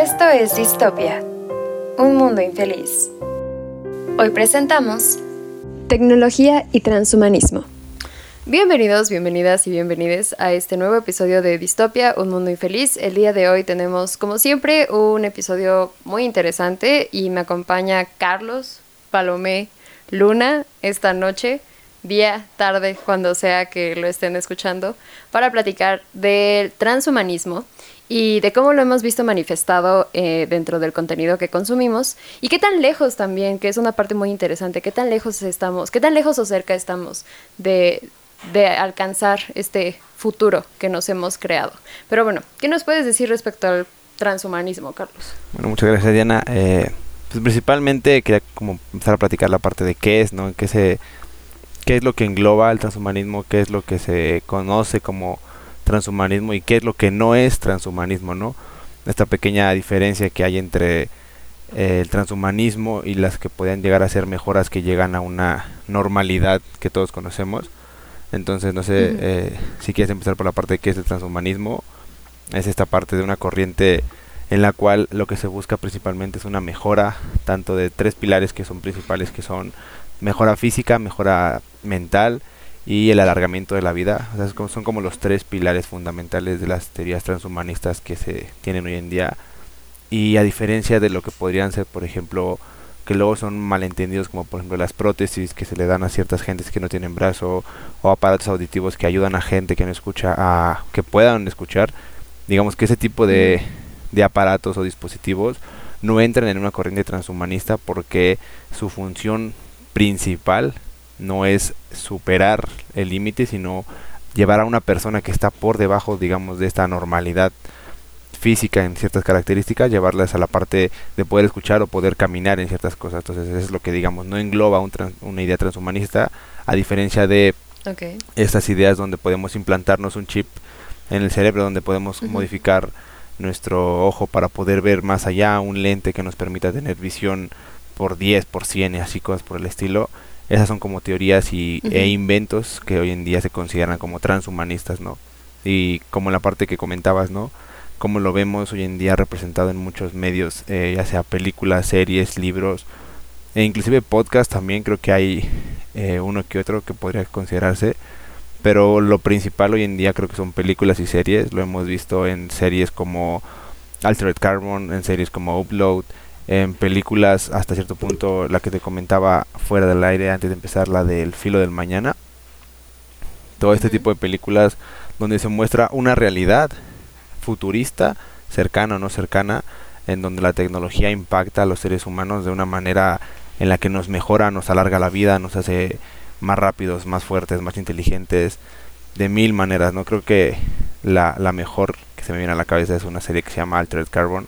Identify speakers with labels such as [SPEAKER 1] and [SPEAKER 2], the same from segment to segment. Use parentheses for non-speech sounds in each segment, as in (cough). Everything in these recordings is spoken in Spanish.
[SPEAKER 1] Esto es Distopia, un mundo infeliz. Hoy presentamos Tecnología y Transhumanismo. Bienvenidos, bienvenidas y bienvenides a este nuevo episodio de Distopia, un mundo infeliz. El día de hoy tenemos, como siempre, un episodio muy interesante y me acompaña Carlos, Palomé, Luna esta noche, día, tarde, cuando sea que lo estén escuchando, para platicar del transhumanismo y de cómo lo hemos visto manifestado eh, dentro del contenido que consumimos y qué tan lejos también, que es una parte muy interesante, qué tan lejos estamos, qué tan lejos o cerca estamos de, de alcanzar este futuro que nos hemos creado. Pero bueno, ¿qué nos puedes decir respecto al transhumanismo, Carlos?
[SPEAKER 2] Bueno, muchas gracias, Diana. Eh, pues principalmente quería como empezar a platicar la parte de qué es, ¿no? ¿Qué, se, qué es lo que engloba el transhumanismo, qué es lo que se conoce como transhumanismo y qué es lo que no es transhumanismo, ¿no? Esta pequeña diferencia que hay entre eh, el transhumanismo y las que pueden llegar a ser mejoras que llegan a una normalidad que todos conocemos. Entonces, no sé eh, si quieres empezar por la parte de qué es el transhumanismo. Es esta parte de una corriente en la cual lo que se busca principalmente es una mejora tanto de tres pilares que son principales, que son mejora física, mejora mental y el alargamiento de la vida. O sea, son como los tres pilares fundamentales de las teorías transhumanistas que se tienen hoy en día. Y a diferencia de lo que podrían ser, por ejemplo, que luego son malentendidos, como por ejemplo las prótesis que se le dan a ciertas gentes que no tienen brazo, o aparatos auditivos que ayudan a gente que no escucha a que puedan escuchar. Digamos que ese tipo de, de aparatos o dispositivos no entran en una corriente transhumanista porque su función principal no es superar el límite, sino llevar a una persona que está por debajo, digamos, de esta normalidad física en ciertas características, llevarlas a la parte de poder escuchar o poder caminar en ciertas cosas. Entonces, eso es lo que, digamos, no engloba una idea transhumanista, a diferencia de estas ideas donde podemos implantarnos un chip en el cerebro, donde podemos modificar nuestro ojo para poder ver más allá, un lente que nos permita tener visión por 10, por 100 y así cosas por el estilo. Esas son como teorías y, e inventos que hoy en día se consideran como transhumanistas, ¿no? Y como la parte que comentabas, ¿no? Como lo vemos hoy en día representado en muchos medios, eh, ya sea películas, series, libros, e inclusive podcast también creo que hay eh, uno que otro que podría considerarse. Pero lo principal hoy en día creo que son películas y series. Lo hemos visto en series como Altered Carbon, en series como Upload, en películas hasta cierto punto, la que te comentaba fuera del aire antes de empezar, la del filo del mañana. Todo este tipo de películas donde se muestra una realidad futurista, cercana o no cercana, en donde la tecnología impacta a los seres humanos de una manera en la que nos mejora, nos alarga la vida, nos hace más rápidos, más fuertes, más inteligentes, de mil maneras. No creo que la, la mejor que se me viene a la cabeza es una serie que se llama Altered Carbon,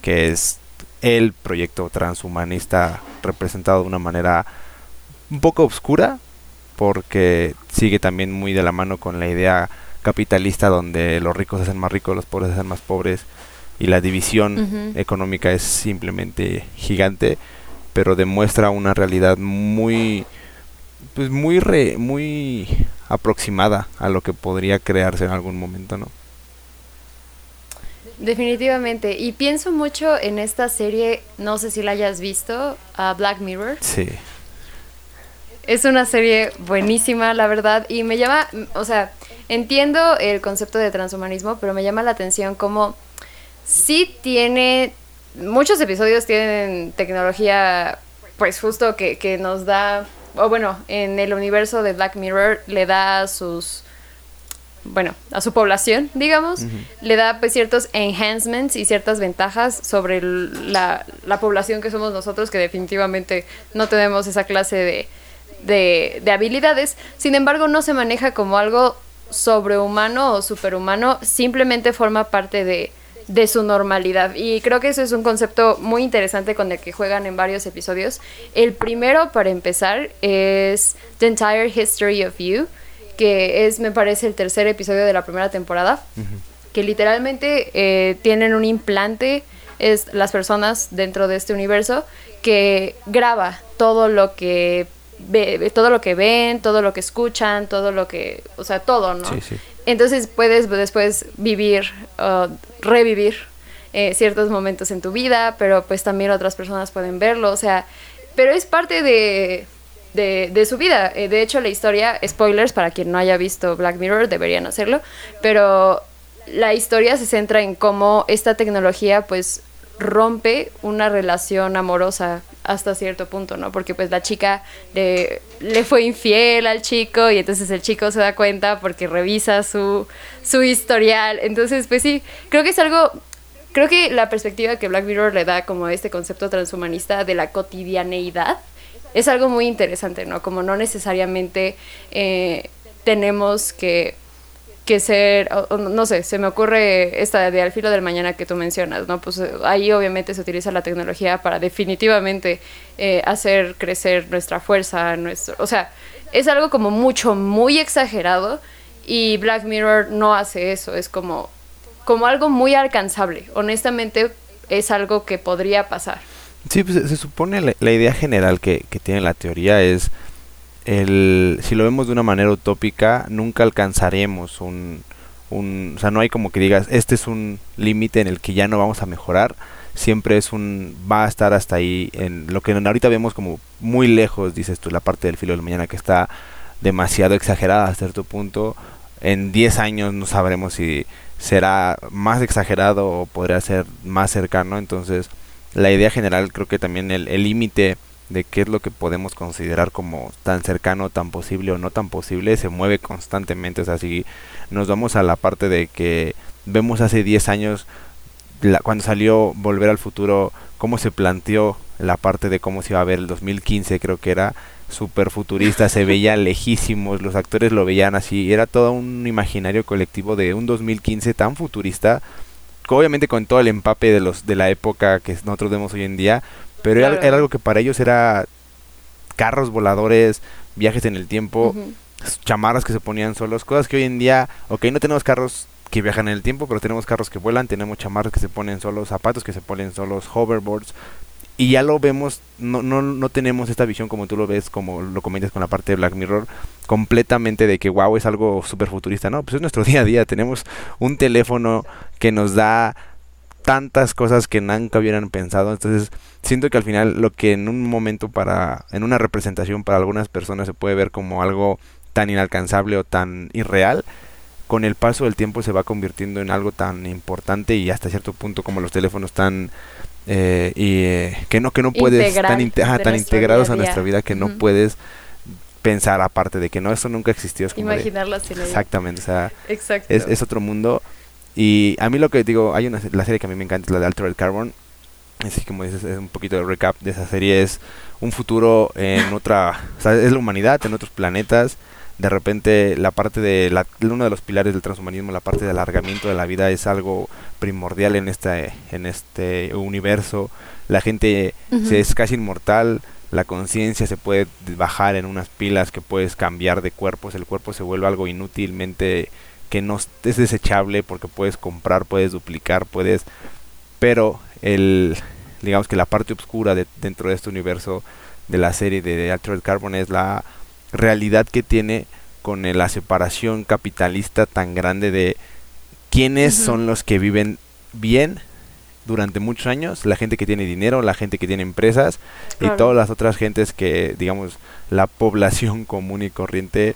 [SPEAKER 2] que es el proyecto transhumanista representado de una manera un poco oscura, porque sigue también muy de la mano con la idea capitalista donde los ricos se hacen más ricos, los pobres se hacen más pobres y la división económica es simplemente gigante, pero demuestra una realidad muy pues muy muy aproximada a lo que podría crearse en algún momento, ¿no?
[SPEAKER 1] Definitivamente. Y pienso mucho en esta serie, no sé si la hayas visto, Black Mirror.
[SPEAKER 2] Sí.
[SPEAKER 1] Es una serie buenísima, la verdad, y me llama, o sea, entiendo el concepto de transhumanismo, pero me llama la atención como sí tiene, muchos episodios tienen tecnología, pues justo que, que nos da, o bueno, en el universo de Black Mirror le da sus bueno, a su población, digamos, le da pues ciertos enhancements y ciertas ventajas sobre la, población que somos nosotros, que definitivamente no tenemos esa clase de, de, habilidades. Sin embargo, no se maneja como algo sobrehumano o superhumano, simplemente forma parte de, de su normalidad. Y creo que eso es un concepto muy interesante con el que juegan en varios episodios. El primero, para empezar, es The Entire History of You que es, me parece, el tercer episodio de la primera temporada, que literalmente eh, tienen un implante, es las personas dentro de este universo, que graba todo lo que ve, todo lo que ven, todo lo que escuchan, todo lo que, o sea, todo, ¿no? Entonces puedes después vivir, uh, revivir eh, ciertos momentos en tu vida, pero pues también otras personas pueden verlo, o sea, pero es parte de, de, su vida. Eh, de hecho, la historia, spoilers para quien no haya visto Black Mirror, deberían hacerlo, pero la historia se centra en cómo esta tecnología pues rompe una relación amorosa hasta cierto punto, ¿no? Porque pues la chica le, fue infiel al chico y entonces el chico se da cuenta porque revisa su, su historial. Entonces, pues sí, creo que es algo, creo que la perspectiva que Black Mirror le da como este concepto transhumanista de la cotidianeidad es algo muy interesante, ¿no? Como no necesariamente eh, tenemos que que ser, no sé, se me ocurre esta de al filo del mañana que tú mencionas, ¿no? Pues eh, ahí obviamente se utiliza la tecnología para definitivamente eh, hacer crecer nuestra fuerza, nuestro, o sea, es algo como mucho, muy exagerado y Black Mirror no hace eso, es como, como algo muy alcanzable, honestamente es algo que podría pasar.
[SPEAKER 2] Sí, pues se supone la, idea general que, que tiene la teoría es el, si lo vemos de una manera utópica, nunca alcanzaremos un, un, o sea, no hay como que digas, este es un límite en el que ya no vamos a mejorar, siempre es un, va a estar hasta ahí, en lo que ahorita vemos como muy lejos, dices tú, la parte del filo del mañana que está demasiado exagerada a cierto punto, en 10 años no sabremos si será más exagerado o podría ser más cercano, entonces la idea general creo que también el límite de qué es lo que podemos considerar como tan cercano, tan posible o no tan posible, se mueve constantemente. O sea, si nos vamos a la parte de que vemos hace 10 años, cuando salió Volver al Futuro, cómo se planteó la parte de cómo se iba a ver el 2015, creo que era súper futurista, se veía (laughs) lejísimos, los actores lo veían así, era todo un imaginario colectivo de un 2015 tan futurista, obviamente con todo el empape de los de la época que nosotros vemos hoy en día, pero era, algo que para ellos era carros voladores, viajes en el tiempo, chamarras que se ponían solos, cosas que hoy en día, ok, no tenemos carros que viajan en el tiempo, pero tenemos carros que vuelan, tenemos chamarras que se ponen solos, zapatos que se ponen solos, hoverboards, y ya lo vemos, no, no, no tenemos esta visión como tú lo ves, como lo comentas con la parte de Black Mirror, completamente de que wow, es algo súper futurista, no, pues es nuestro (laughs) día a día, tenemos un teléfono que nos da tantas cosas que nunca hubieran pensado. Entonces, siento que al final lo que en un momento para, en una representación para algunas personas se puede ver como algo tan inalcanzable o tan irreal, con el paso del tiempo se va convirtiendo en algo tan importante y hasta cierto punto como los teléfonos tan eh, y eh, que no que no puedes tan, tan integrados a nuestra vida que no puedes pensar aparte de que no eso nunca existió es
[SPEAKER 1] imaginarlo así
[SPEAKER 2] exactamente o sea es, es otro mundo y a mí lo que digo, hay una la serie que a mí me encanta es la de Altered Carbon. Así como dices, es un poquito de recap de esa serie. Es un futuro en otra, o sea, es la humanidad en otros planetas. De repente la parte de la, uno de los pilares del transhumanismo, la parte de alargamiento de la vida es algo primordial en este en este universo. La gente se es casi inmortal, la conciencia se puede bajar en unas pilas que puedes cambiar de cuerpos, el cuerpo se vuelve algo inútilmente que no es desechable porque puedes comprar, puedes duplicar, puedes... Pero el, digamos que la parte oscura de, dentro de este universo de la serie de Altered Carbon es la realidad que tiene con la separación capitalista tan grande de quiénes son los que viven bien durante muchos años, la gente que tiene dinero, la gente que tiene empresas y todas las otras gentes que, digamos, la población (laughs) común y corriente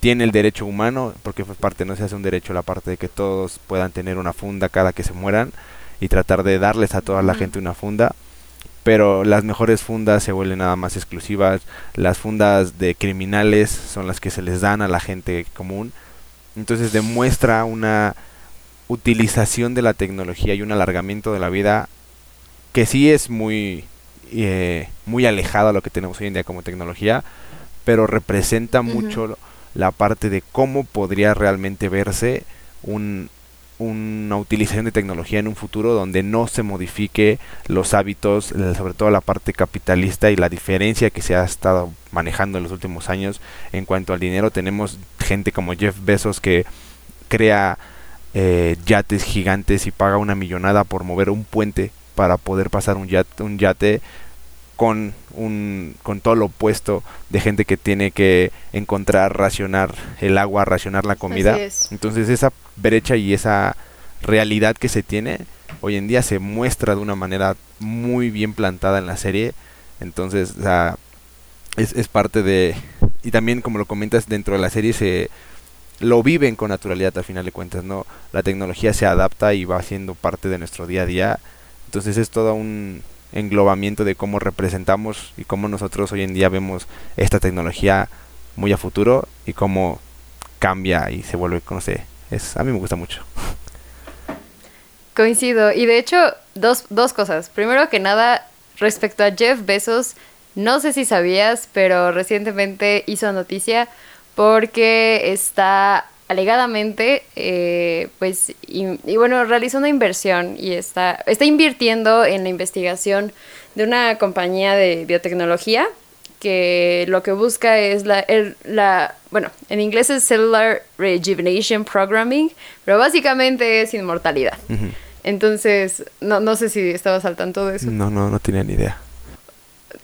[SPEAKER 2] tiene el derecho humano, porque pues parte no se hace un derecho la parte de que todos puedan tener una funda cada que se mueran y tratar de darles a toda la gente una funda, pero las mejores fundas se vuelven nada más exclusivas, las fundas de criminales son las que se les dan a la gente común, entonces demuestra una utilización de la tecnología y un alargamiento de la vida que sí es muy eh, muy alejado a lo que tenemos hoy en día como tecnología, pero representa mucho la parte de cómo podría realmente verse un, una utilización de tecnología en un futuro donde no se modifique los hábitos, sobre todo la parte capitalista y la diferencia que se ha estado manejando en los últimos años en cuanto al dinero. Tenemos gente como Jeff Bezos que crea eh, yates gigantes y paga una millonada por mover un puente para poder pasar un yate, un yate con un con todo lo opuesto de gente que tiene que encontrar racionar el agua racionar la comida entonces esa brecha y esa realidad que se tiene hoy en día se muestra de una manera muy bien plantada en la serie. Entonces, es, es parte de... Y también, como lo comentas, dentro de la serie se lo viven con naturalidad a final de cuentas, ¿no? La tecnología se adapta y va siendo parte de nuestro día a día. Entonces es todo un englobamiento de cómo representamos y cómo nosotros hoy en día vemos esta tecnología muy a futuro y cómo cambia y se vuelve, no sé, es, a mí me gusta mucho.
[SPEAKER 1] Coincido. Y de hecho, dos, dos cosas. Primero que nada, respecto a Jeff Bezos, no sé si sabías, pero recientemente hizo noticia porque está alegadamente, eh, pues, y, bueno, realizó una inversión y está, está invirtiendo en la investigación de una compañía de biotecnología que lo que busca es la, la, bueno, en inglés es Cellular Rejuvenation Programming, pero básicamente es inmortalidad. Entonces, no, no sé si estabas al tanto de eso.
[SPEAKER 2] No, no, no tenía ni idea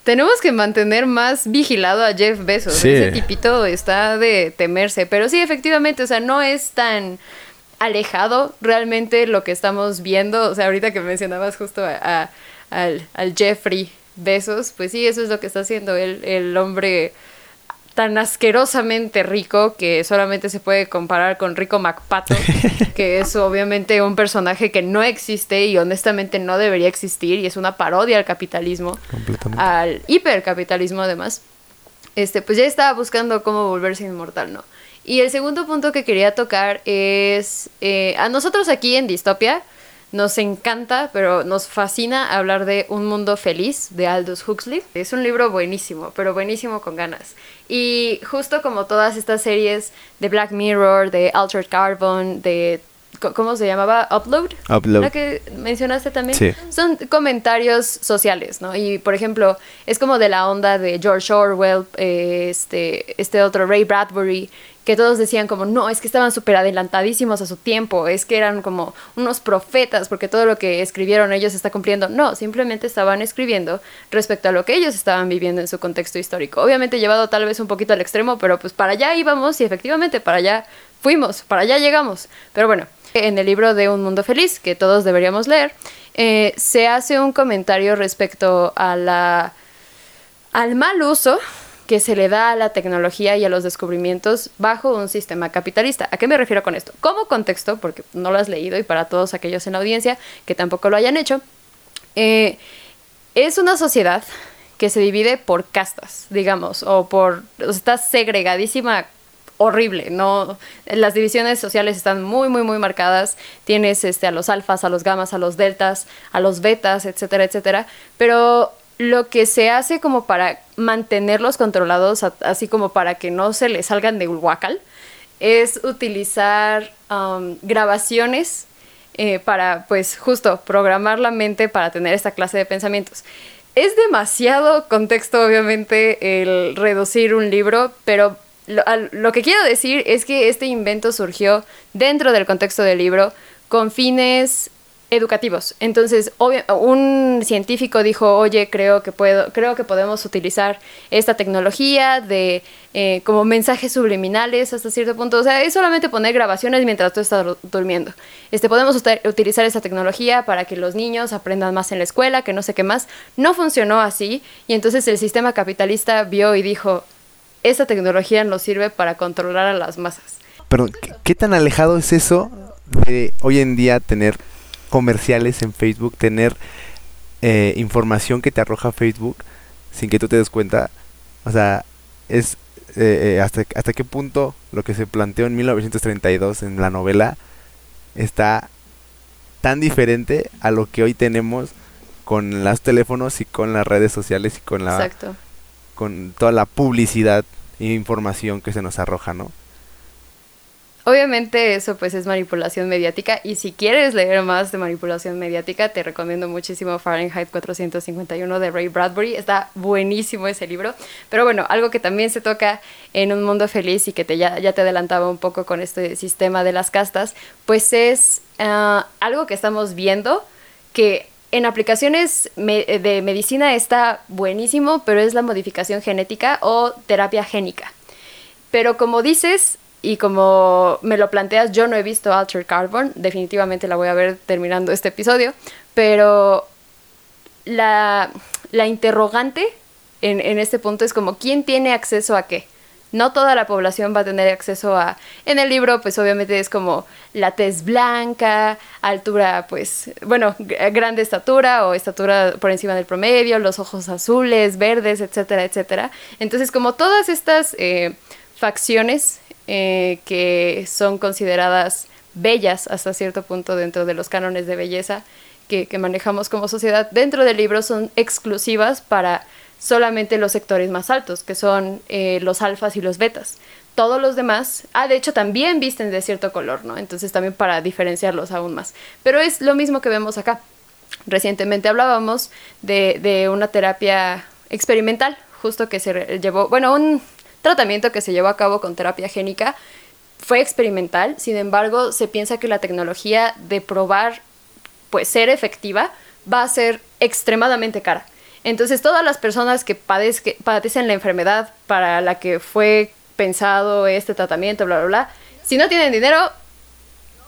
[SPEAKER 1] tenemos que mantener más vigilado a Jeff Bezos. Ese tipito está de temerse. Pero sí, efectivamente, o sea, no es tan alejado realmente lo que estamos viendo. O sea, ahorita que mencionabas justo a, al, al, Jeffrey Bezos, pues sí, eso es lo que está haciendo el, el hombre tan asquerosamente rico que solamente se puede comparar con Rico MacPato, (laughs) que es obviamente un personaje que no existe y honestamente no debería existir y es una parodia al capitalismo, al hipercapitalismo además. Este, pues ya estaba buscando cómo volverse inmortal, ¿no? Y el segundo punto que quería tocar es eh, a nosotros aquí en Distopia nos encanta, pero nos fascina hablar de Un Mundo Feliz de Aldous Huxley. Es un libro buenísimo, pero buenísimo con ganas. Y justo como todas estas series de Black Mirror, de Altered Carbon, de ¿cómo se llamaba? Upload.
[SPEAKER 2] Upload.
[SPEAKER 1] La que mencionaste también. Sí. Son comentarios sociales, ¿no? Y por ejemplo, es como de la onda de George Orwell, eh, este, este otro Ray Bradbury, que todos decían como, no, es que estaban súper adelantadísimos a su tiempo, es que eran como unos profetas porque todo lo que escribieron ellos está cumpliendo. No, simplemente estaban escribiendo respecto a lo que ellos estaban viviendo en su contexto histórico. Obviamente llevado tal vez un poquito al extremo, pero pues para allá íbamos y efectivamente para allá fuimos, para allá llegamos. Pero bueno, en el libro de Un Mundo Feliz, que todos deberíamos leer, eh, se hace un comentario respecto al mal uso que se le da a la tecnología y a los descubrimientos bajo un sistema capitalista. ¿A qué me refiero con esto? Como contexto, porque no lo has leído y para todos aquellos en la audiencia que tampoco lo hayan hecho, eh, es una sociedad que se divide por castas, digamos, o por, está segregadísima horrible, no las divisiones sociales están muy muy muy marcadas, tienes este a los alfas, a los gamas, a los deltas, a los betas, etcétera, etcétera, pero lo que se hace como para mantenerlos controlados, así como para que no se les salgan de huacal, es utilizar um, grabaciones eh, para, pues, justo programar la mente para tener esta clase de pensamientos. Es demasiado contexto, obviamente, el reducir un libro, pero lo, lo que quiero decir es que este invento surgió dentro del contexto del libro con fines educativos. Entonces, un científico dijo, oye, creo que puedo, creo que podemos utilizar esta tecnología de eh, como mensajes subliminales hasta cierto punto. O sea, es solamente poner grabaciones mientras tú estás durmiendo. Este, podemos utilizar esta tecnología para que los niños aprendan más en la escuela, que no sé qué más. No funcionó así y entonces el sistema capitalista vio y dijo, esta tecnología nos sirve para controlar a las masas.
[SPEAKER 2] Pero, ¿qué tan alejado es eso de hoy en día tener comerciales en Facebook, tener eh, información que te arroja Facebook sin que tú te des cuenta. O sea, es eh, eh, hasta, hasta qué punto lo que se planteó en 1932 en la novela está tan diferente a lo que hoy tenemos con los teléfonos y con las redes sociales y con la con toda la publicidad e información que se nos arroja, ¿no?
[SPEAKER 1] Obviamente eso pues es manipulación mediática y si quieres leer más de manipulación mediática te recomiendo muchísimo Fahrenheit 451 de Ray Bradbury, está buenísimo ese libro, pero bueno, algo que también se toca en Un Mundo Feliz y que te, ya, ya te adelantaba un poco con este sistema de las castas, pues es ah, algo que estamos viendo que en aplicaciones de medicina está buenísimo, pero es la modificación genética o terapia génica. Pero como dices, y como me lo planteas, yo no he visto Altered Carbon, definitivamente la voy a ver terminando este episodio, pero la, la interrogante en, en este punto es como, ¿quién tiene acceso a qué? No toda la población va a tener acceso a... En el libro, pues obviamente es como la tez blanca, altura, pues, bueno, grande estatura o estatura por encima del promedio, los ojos azules, verdes, etcétera, etcétera. Entonces, como todas estas eh, facciones eh, que son consideradas bellas hasta cierto punto dentro de los cánones de belleza que, que manejamos como sociedad, dentro del libro son exclusivas para solamente los sectores más altos, que son eh, los alfas y los betas. Todos los demás, ah, de hecho también visten de cierto color, ¿no? Entonces también para diferenciarlos aún más. Pero es lo mismo que vemos acá. Recientemente hablábamos de, de una terapia experimental, justo que se llevó, bueno, un tratamiento que se llevó a cabo con terapia génica fue experimental, sin embargo, se piensa que la tecnología de probar, pues, ser efectiva va a ser extremadamente cara. Entonces, todas las personas que, padecen la enfermedad para la que fue pensado este tratamiento, bla, bla, bla, si no tienen dinero,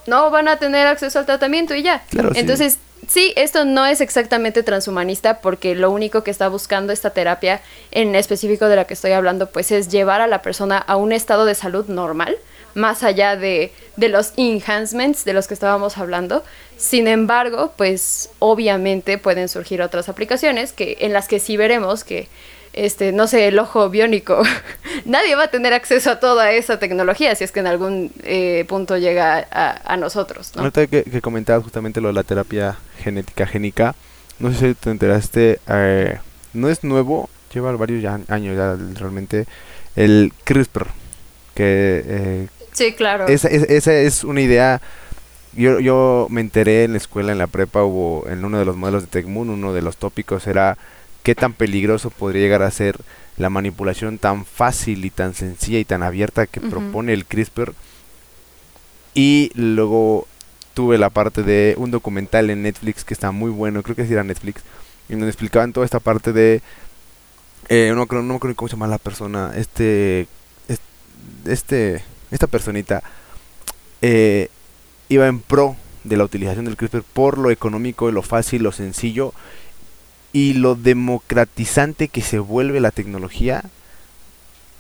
[SPEAKER 1] no van a tener acceso al tratamiento y ya. Entonces, sí. esto no es exactamente transhumanista porque lo único que está buscando esta terapia en específico de la que estoy hablando, pues es llevar a la persona a un estado de salud normal más allá de, los enhancements de los que estábamos hablando. Sin embargo, pues obviamente pueden surgir otras aplicaciones que, en las que sí veremos que, este, no sé, el ojo biónico, (laughs) nadie va a tener acceso a toda esa tecnología si es que en algún eh, punto llega a, nosotros.
[SPEAKER 2] ¿no? Ahorita que, que, comentabas justamente lo de la terapia genética génica, no sé si te enteraste, eh, no es nuevo, lleva varios años ya realmente, el CRISPR, que eh,
[SPEAKER 1] Sí, claro.
[SPEAKER 2] Esa, esa es una idea. Yo, yo me enteré en la escuela, en la prepa, hubo en uno de los modelos de TechMoon, uno de los tópicos era qué tan peligroso podría llegar a ser la manipulación tan fácil y tan sencilla y tan abierta que propone el CRISPR. Y luego tuve la parte de un documental en Netflix que está muy bueno, creo que sí era Netflix, y donde explicaban toda esta parte de... Eh, no, no, no creo cómo se llama la persona, este... Este esta personita eh, iba en pro de la utilización del CRISPR por lo económico, lo fácil, lo sencillo y lo democratizante que se vuelve la tecnología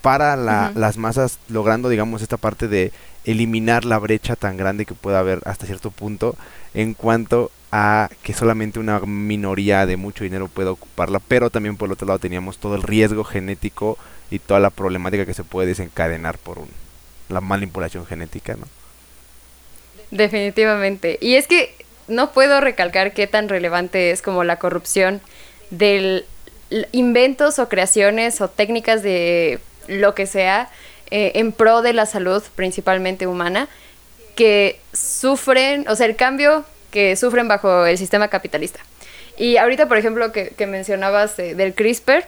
[SPEAKER 2] para las masas, logrando, digamos, esta parte de eliminar la brecha tan grande que pueda haber hasta cierto punto en cuanto a que solamente una minoría de mucho dinero pueda ocuparla, pero también por el otro lado teníamos todo el riesgo genético y toda la problemática que se puede desencadenar por un la manipulación genética, ¿no?
[SPEAKER 1] Definitivamente. Y es que no puedo recalcar qué tan relevante es como la corrupción de inventos o creaciones o técnicas de lo que sea eh, en pro de la salud, principalmente humana, que sufren, o sea, el cambio que sufren bajo el sistema capitalista. Y ahorita, por ejemplo, que, que mencionabas del CRISPR,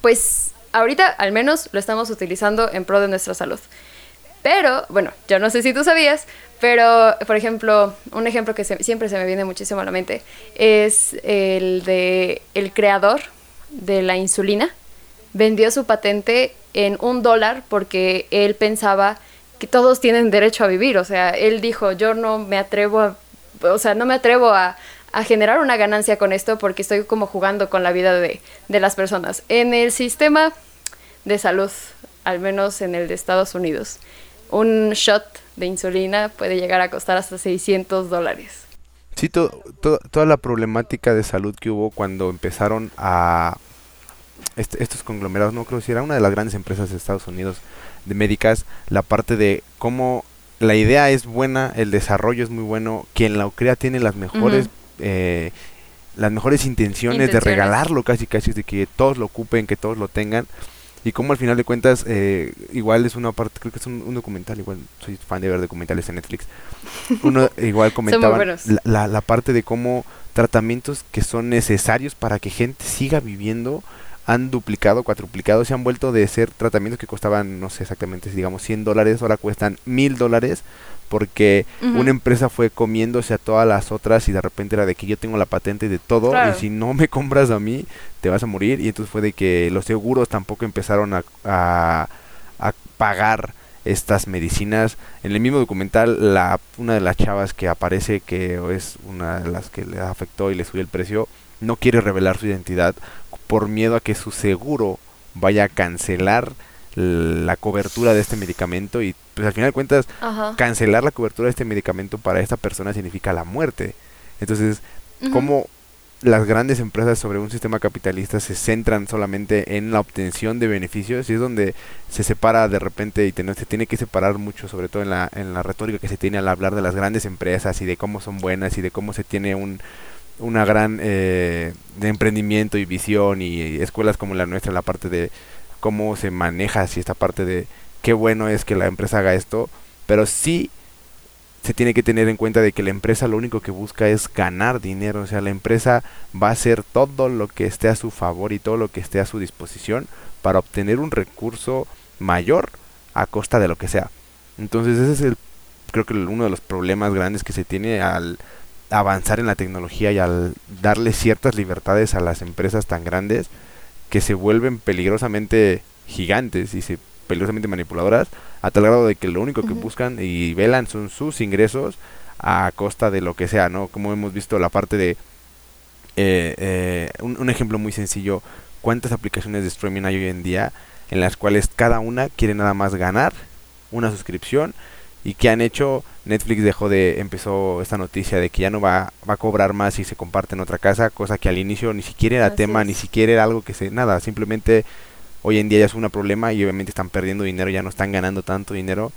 [SPEAKER 1] pues ahorita al menos lo estamos utilizando en pro de nuestra salud. Pero, bueno, yo no sé si tú sabías, pero, por ejemplo, un ejemplo que siempre se me viene muchísimo a la mente es el de el creador de la insulina. Vendió su patente en un dólar porque él pensaba que todos tienen derecho a vivir. O sea, él dijo, yo no me atrevo a, o sea, no me atrevo a, a generar una ganancia con esto porque estoy como jugando con la vida de, de las personas. En el sistema de salud, al menos en el de Estados Unidos, un shot de insulina puede llegar a costar hasta 600 dólares.
[SPEAKER 2] Sí, toda la problemática de salud que hubo cuando empezaron a estos conglomerados, no creo si era una de las grandes empresas de Estados Unidos de médicas, la parte de cómo la idea es buena, el desarrollo es muy bueno, quien la crea tiene las mejores eh, las mejores intenciones, de regalarlo casi casi, de que todos lo ocupen, que todos lo tengan. Y como al final de cuentas, eh, igual es una parte, creo que es un, documental, igual soy fan de ver documentales en Netflix. (laughs) Uno igual comentaba la, la, parte de cómo tratamientos que son necesarios para que gente siga viviendo han duplicado, cuatruplicado, se han vuelto de ser tratamientos que costaban, no sé exactamente, digamos 100 dólares, ahora cuestan mil dólares porque una empresa fue comiéndose a todas las otras y de repente era de que yo tengo la patente de todo y si no me compras a mí te vas a morir. Y entonces fue de que los seguros tampoco empezaron a, a, pagar estas medicinas. En el mismo documental, la, una de las chavas que aparece, que es una de las que le afectó y le subió el precio, no quiere revelar su identidad por miedo a que su seguro vaya a cancelar la cobertura de este medicamento y pues al final de cuentas cancelar la cobertura de este medicamento para esta persona significa la muerte. Entonces, ¿cómo las grandes empresas sobre un sistema capitalista se centran solamente en la obtención de beneficios y es donde se separa de repente y se tiene que separar mucho, sobre todo en la, en la retórica que se tiene al hablar de las grandes empresas y de cómo son buenas y de cómo se tiene un, una gran eh, de emprendimiento y visión y, escuelas como la nuestra en la parte de cómo se maneja así esta parte de qué bueno es que la empresa haga esto, pero sí se tiene que tener en cuenta de que la empresa lo único que busca es ganar dinero, o sea, la empresa va a hacer todo lo que esté a su favor y todo lo que esté a su disposición para obtener un recurso mayor a costa de lo que sea. Entonces ese es el creo que uno de los problemas grandes que se tiene al avanzar en la tecnología y al darle ciertas libertades a las empresas tan grandes que se vuelven peligrosamente gigantes y se peligrosamente manipuladoras a tal grado de que lo único que buscan y velan son sus ingresos a costa de lo que sea, ¿no? Como hemos visto la parte de eh, eh, un, ejemplo muy sencillo, cuántas aplicaciones de streaming hay hoy en día en las cuales cada una quiere nada más ganar una suscripción y que han hecho Netflix dejó de empezó esta noticia de que ya no va, va a cobrar más si se comparte en otra casa cosa que al inicio ni siquiera era tema ni siquiera era algo que se nada simplemente hoy en día ya es un problema y obviamente están perdiendo dinero, ya no están ganando tanto dinero.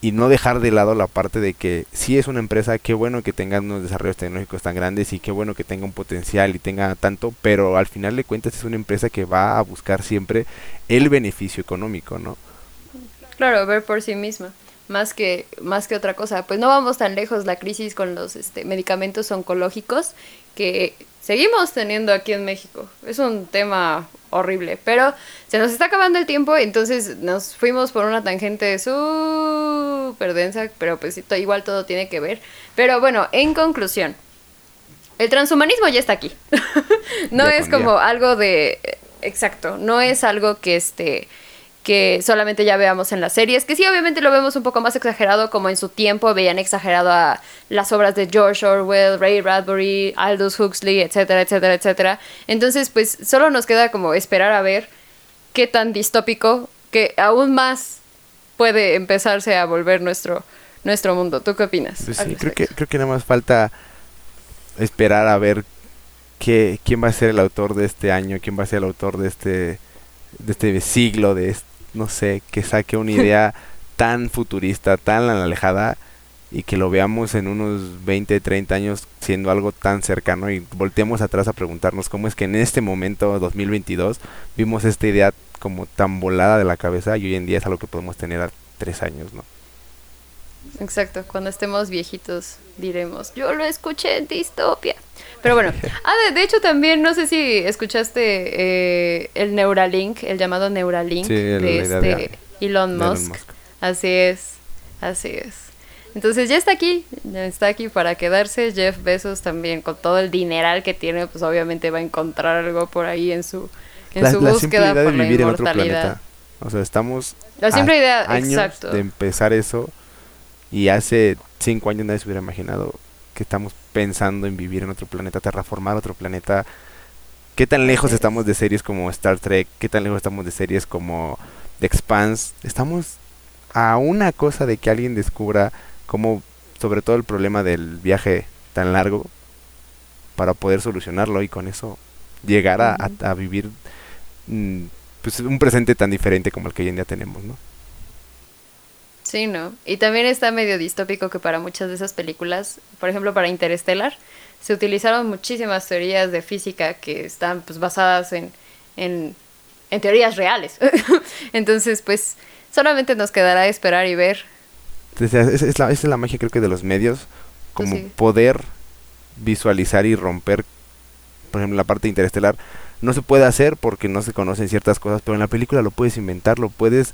[SPEAKER 2] Y no dejar de lado la parte de que si es una empresa, qué bueno que tenga unos desarrollos tecnológicos tan grandes y qué bueno que tenga un potencial y tenga tanto, pero al final de cuentas es una empresa que va a buscar siempre el beneficio económico, ¿no?
[SPEAKER 1] Claro, ver por sí misma más que más que otra cosa. Pues no vamos tan lejos la crisis con los este, medicamentos oncológicos que seguimos teniendo aquí en México. Es un tema horrible, pero se nos está acabando el tiempo, entonces nos fuimos por una tangente súper densa, pero pues igual todo tiene que ver. Pero bueno, en conclusión, el transhumanismo ya está aquí. (laughs) no es como algo de... Exacto, no es algo que este que solamente ya veamos en las series, que sí, obviamente lo vemos un poco más exagerado, como en su tiempo veían exagerado a las obras de George Orwell, Ray Bradbury, Aldous Huxley, etcétera, etcétera, etcétera. Entonces, pues solo nos queda como esperar a ver qué tan distópico, que aún más puede empezarse a volver nuestro, nuestro mundo. ¿Tú qué opinas?
[SPEAKER 2] Pues sí, creo que, creo que nada más falta esperar a ver qué, quién va a ser el autor de este año, quién va a ser el autor de este de este siglo, de este no sé, que saque una idea (laughs) tan futurista, tan alejada y que lo veamos en unos 20, 30 años siendo algo tan cercano y volteemos atrás a preguntarnos cómo es que en este momento, 2022, vimos esta idea como tan volada de la cabeza y hoy en día es algo que podemos tener a tres años, ¿no?
[SPEAKER 1] Exacto, cuando estemos viejitos diremos, yo lo escuché en distopia. Pero bueno, (laughs) ah, de, hecho también, no sé si escuchaste eh, el Neuralink, el llamado Neuralink de este Elon Musk. Así es, así es. Entonces ya está aquí, ya está aquí para quedarse. Jeff Bezos también, con todo el dineral que tiene, pues obviamente va a encontrar algo por ahí en su, en su búsqueda por la inmortalidad.
[SPEAKER 2] O sea, estamos
[SPEAKER 1] la simple idea,
[SPEAKER 2] años de empezar eso y hace cinco años nadie se hubiera imaginado que estamos pensando en vivir en otro planeta, terraformar otro planeta. ¿Qué tan lejos estamos de series como Star Trek? ¿Qué tan lejos estamos de series como The Expanse? Estamos a una cosa de que alguien descubra cómo, sobre todo el problema del viaje tan largo, para poder solucionarlo y con eso llegar a, a, vivir mm, pues, un presente tan diferente como el que hoy en día tenemos, ¿no?
[SPEAKER 1] Sí, ¿no? Y también está medio distópico que para muchas de esas películas, por ejemplo para Interstellar, se utilizaron muchísimas teorías de física que están pues basadas en, en, teorías reales. (laughs) Entonces, pues solamente nos quedará esperar y ver.
[SPEAKER 2] esa es, la, es la magia creo que de los medios, como pues poder visualizar y romper, por ejemplo, la parte interestelar. No se puede hacer porque no se conocen ciertas cosas, pero en la película lo puedes inventar, lo puedes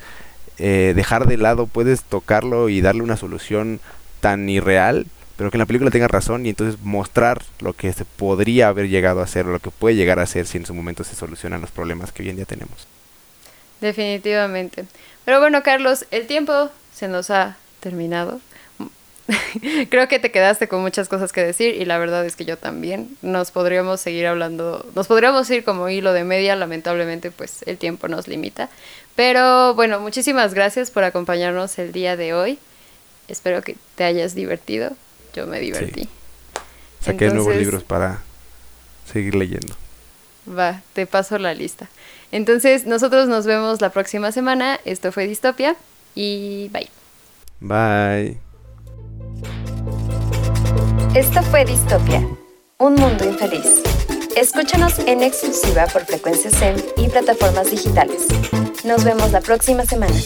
[SPEAKER 2] eh, dejar de lado, puedes tocarlo y darle una solución tan irreal, pero que en la película tenga razón y entonces mostrar lo que se podría haber llegado a ser o lo que puede llegar a ser si en su momento se solucionan los problemas que hoy en día tenemos.
[SPEAKER 1] Definitivamente. Pero bueno, Carlos, el tiempo se nos ha terminado. (laughs) Creo que te quedaste con muchas cosas que decir y la verdad es que yo también. Nos podríamos seguir hablando, nos podríamos ir como hilo de media, lamentablemente pues el tiempo nos limita. Pero bueno, muchísimas gracias por acompañarnos el día de hoy. Espero que te hayas divertido. Yo me divertí.
[SPEAKER 2] Saqué nuevos libros para seguir leyendo.
[SPEAKER 1] Va, te paso la lista. Entonces, nosotros nos vemos la próxima semana. Esto fue Distopia y bye.
[SPEAKER 2] Bye.
[SPEAKER 3] Esto fue Distopia, un mundo infeliz. Escúchanos en exclusiva por Frecuencia SEM y plataformas digitales. Nos vemos la próxima semana.